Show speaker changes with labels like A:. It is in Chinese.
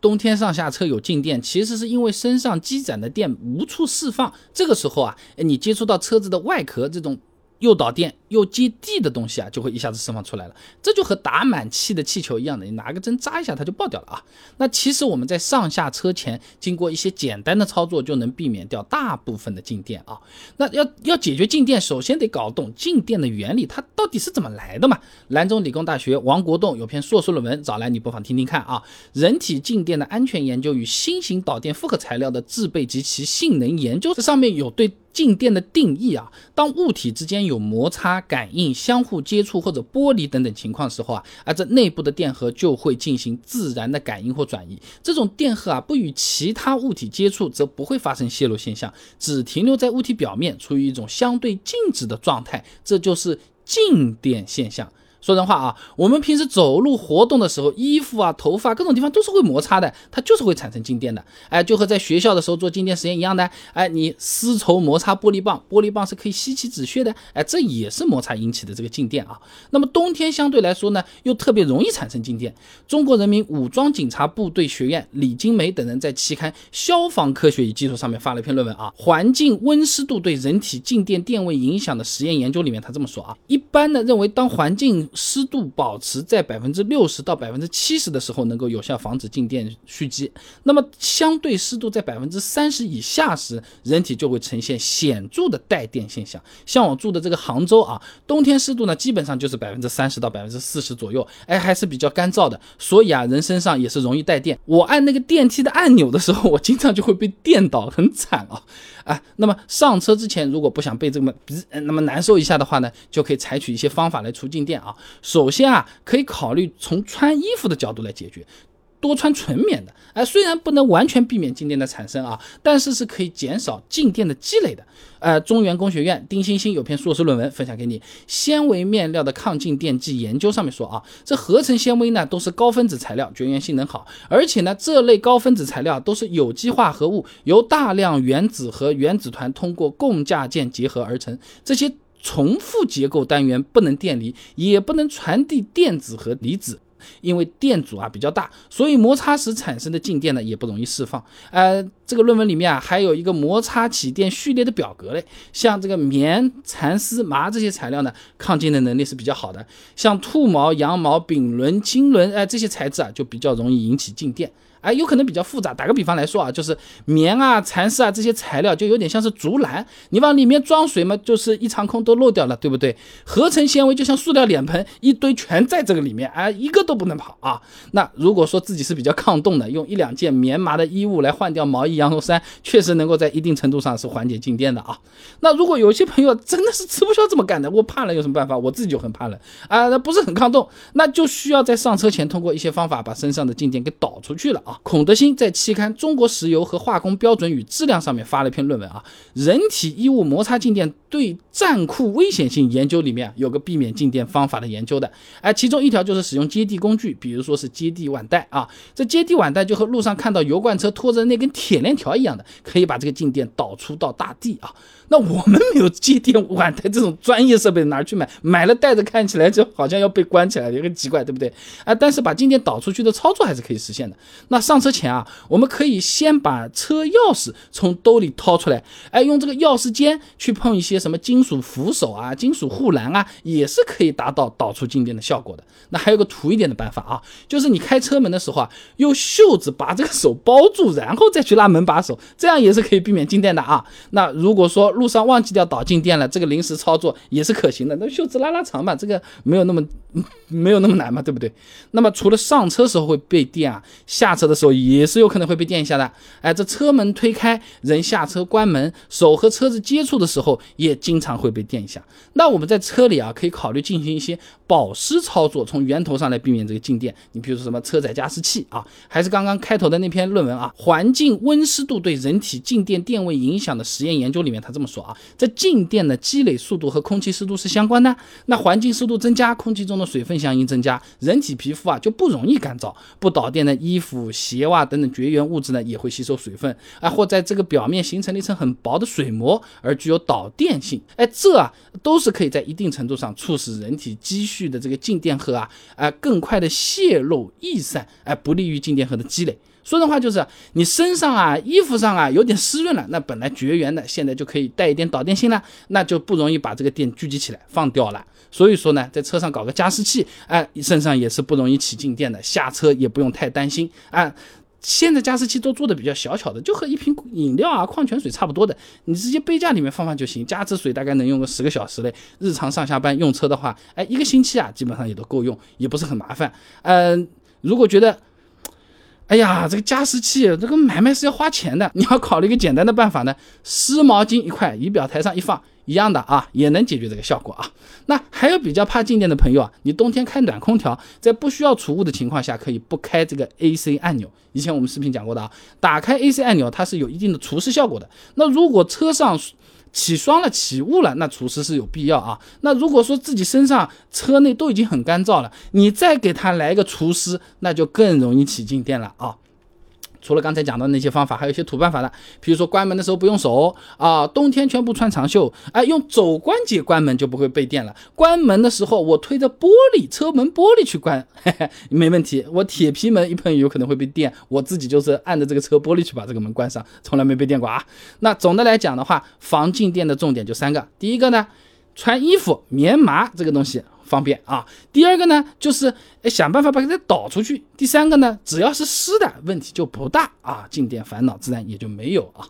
A: 冬天上下车有静电，其实是因为身上积攒的电无处释放，这个时候啊，你接触到车子的外壳这种。又导电又接地的东西啊，就会一下子释放出来了。这就和打满气的气球一样的，你拿个针扎一下，它就爆掉了啊。那其实我们在上下车前，经过一些简单的操作，就能避免掉大部分的静电啊。那要要解决静电，首先得搞懂静电的原理，它到底是怎么来的嘛？兰州理工大学王国栋有篇硕士论文，找来你不妨听听看啊。人体静电的安全研究与新型导电复合材料的制备及其性能研究，这上面有对。静电的定义啊，当物体之间有摩擦、感应、相互接触或者剥离等等情况时候啊，啊这内部的电荷就会进行自然的感应或转移。这种电荷啊，不与其他物体接触，则不会发生泄露现象，只停留在物体表面，处于一种相对静止的状态，这就是静电现象。说人话啊，我们平时走路活动的时候，衣服啊、头发各种地方都是会摩擦的，它就是会产生静电的。哎，就和在学校的时候做静电实验一样的。哎，你丝绸摩擦玻璃棒，玻璃棒是可以吸起纸屑的。哎，这也是摩擦引起的这个静电啊。那么冬天相对来说呢，又特别容易产生静电。中国人民武装警察部队学院李金梅等人在期刊《消防科学与技术》上面发了一篇论文啊，环境温湿度对人体静电电位影响的实验研究里面，他这么说啊，一般呢认为当环境湿度保持在百分之六十到百分之七十的时候，能够有效防止静电蓄积。那么相对湿度在百分之三十以下时，人体就会呈现显著的带电现象。像我住的这个杭州啊，冬天湿度呢基本上就是百分之三十到百分之四十左右，哎，还是比较干燥的。所以啊，人身上也是容易带电。我按那个电梯的按钮的时候，我经常就会被电到，很惨啊。啊，那么上车之前，如果不想被这么鼻那么难受一下的话呢，就可以采取一些方法来除静电啊。首先啊，可以考虑从穿衣服的角度来解决。多穿纯棉的，哎，虽然不能完全避免静电的产生啊，但是是可以减少静电的积累的。呃，中原工学院丁欣欣有篇硕士论文分享给你，《纤维面料的抗静电剂研究》上面说啊，这合成纤维呢都是高分子材料，绝缘性能好，而且呢这类高分子材料都是有机化合物，由大量原子和原子团通过共价键结合而成，这些重复结构单元不能电离，也不能传递电子和离子。因为电阻啊比较大，所以摩擦时产生的静电呢也不容易释放。呃，这个论文里面啊还有一个摩擦起电序列的表格嘞，像这个棉、蚕丝、麻这些材料呢，抗静的能力是比较好的。像兔毛、羊毛、丙纶、金纶，哎，这些材质啊就比较容易引起静电。哎，有可能比较复杂。打个比方来说啊，就是棉啊、蚕丝啊这些材料，就有点像是竹篮，你往里面装水嘛，就是一场空都漏掉了，对不对？合成纤维就像塑料脸盆，一堆全在这个里面，哎，一个都不能跑啊。那如果说自己是比较抗冻的，用一两件棉麻的衣物来换掉毛衣、羊绒衫，确实能够在一定程度上是缓解静电的啊。那如果有些朋友真的是吃不消这么干的，我怕冷有什么办法？我自己就很怕冷啊，那不是很抗冻，那就需要在上车前通过一些方法把身上的静电给导出去了。啊，孔德新在期刊《中国石油和化工标准与质量》上面发了一篇论文啊，人体衣物摩擦静电对战库危险性研究里面有个避免静电方法的研究的，哎，其中一条就是使用接地工具，比如说是接地腕带啊，这接地腕带就和路上看到油罐车拖着那根铁链链条一样的，可以把这个静电导出到大地啊。那我们没有接电碗带这种专业设备，哪去买？买了带着看起来就好像要被关起来，有点奇怪，对不对？啊，但是把静电导出去的操作还是可以实现的。那上车前啊，我们可以先把车钥匙从兜里掏出来，哎，用这个钥匙尖去碰一些什么金属扶手啊、金属护栏啊，也是可以达到导出静电的效果的。那还有个土一点的办法啊，就是你开车门的时候啊，用袖子把这个手包住，然后再去拉门门把手，这样也是可以避免静电的啊。那如果说路上忘记掉导静电了，这个临时操作也是可行的。那袖子拉拉长嘛，这个没有那么没有那么难嘛，对不对？那么除了上车时候会被电啊，下车的时候也是有可能会被电一下的。哎，这车门推开，人下车关门，手和车子接触的时候也经常会被电一下。那我们在车里啊，可以考虑进行一些保湿操作，从源头上来避免这个静电。你比如说什么车载加湿器啊，还是刚刚开头的那篇论文啊，环境温湿度对人体静电电位影响的实验研究里面，他这么说啊。这静电的积累速度和空气湿度是相关的。那环境湿度增加，空气中那么水分相应增加，人体皮肤啊就不容易干燥。不导电的衣服、鞋袜等等绝缘物质呢，也会吸收水分啊，或在这个表面形成了一层很薄的水膜，而具有导电性。哎，这啊都是可以在一定程度上促使人体积蓄的这个静电荷啊，哎更快的泄露逸散，哎不利于静电荷的积累。说的话就是你身上啊、衣服上啊有点湿润了，那本来绝缘的，现在就可以带一点导电性了，那就不容易把这个电聚集起来放掉了。所以说呢，在车上搞个加湿器，哎，身上也是不容易起静电的，下车也不用太担心啊。现在加湿器都做的比较小巧的，就和一瓶饮料啊、矿泉水差不多的，你直接杯架里面放放就行。加湿水大概能用个十个小时嘞，日常上下班用车的话，哎，一个星期啊，基本上也都够用，也不是很麻烦。嗯，如果觉得，哎呀，这个加湿器这个买卖是要花钱的，你要考虑一个简单的办法呢，湿毛巾一块，仪表台上一放。一样的啊，也能解决这个效果啊。那还有比较怕静电的朋友啊，你冬天开暖空调，在不需要储物的情况下，可以不开这个 AC 按钮。以前我们视频讲过的啊，打开 AC 按钮，它是有一定的除湿效果的。那如果车上起霜了、起雾了，那除湿是有必要啊。那如果说自己身上、车内都已经很干燥了，你再给它来一个除湿，那就更容易起静电了啊。除了刚才讲的那些方法，还有一些土办法的，比如说关门的时候不用手啊，冬天全部穿长袖，哎，用肘关节关门就不会被电了。关门的时候我推着玻璃车门玻璃去关，嘿嘿，没问题。我铁皮门一碰有可能会被电，我自己就是按着这个车玻璃去把这个门关上，从来没被电过啊。那总的来讲的话，防静电的重点就三个，第一个呢，穿衣服棉麻这个东西。方便啊！第二个呢，就是想办法把它导出去。第三个呢，只要是湿的问题就不大啊，静电烦恼自然也就没有啊。